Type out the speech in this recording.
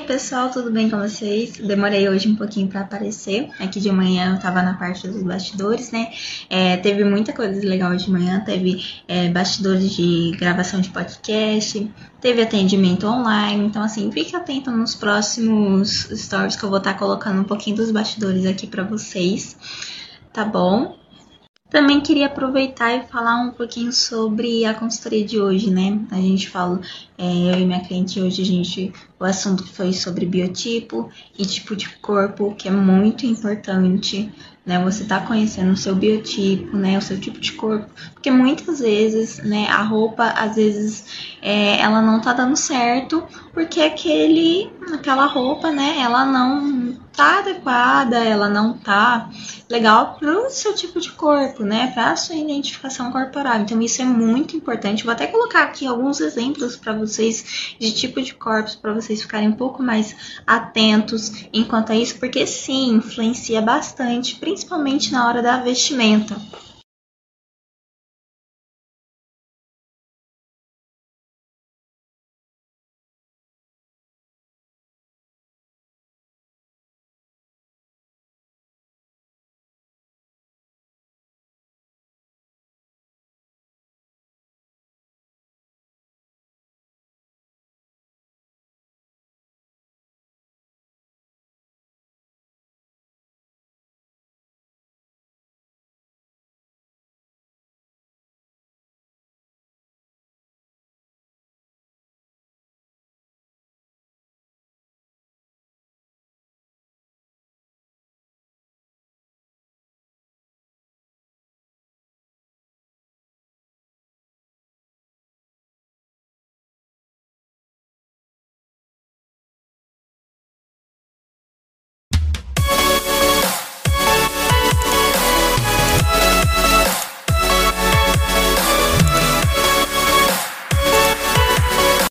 pessoal, tudo bem com vocês? Demorei hoje um pouquinho para aparecer. Aqui de manhã eu tava na parte dos bastidores, né? É, teve muita coisa legal de manhã. Teve é, bastidores de gravação de podcast, teve atendimento online. Então, assim, fique atento nos próximos stories que eu vou estar tá colocando um pouquinho dos bastidores aqui para vocês, tá bom? Também queria aproveitar e falar um pouquinho sobre a consultoria de hoje, né? A gente fala, é, eu e minha cliente hoje, a gente, o assunto foi sobre biotipo e tipo de corpo, que é muito importante, né? Você tá conhecendo o seu biotipo, né? O seu tipo de corpo, porque muitas vezes, né? A roupa, às vezes, é, ela não tá dando certo, porque aquele, aquela roupa, né? Ela não tá adequada, ela não tá legal pro seu tipo de corpo, né? Para a sua identificação corporal. Então isso é muito importante. Vou até colocar aqui alguns exemplos para vocês de tipo de corpos para vocês ficarem um pouco mais atentos enquanto a isso, porque sim, influencia bastante, principalmente na hora da vestimenta.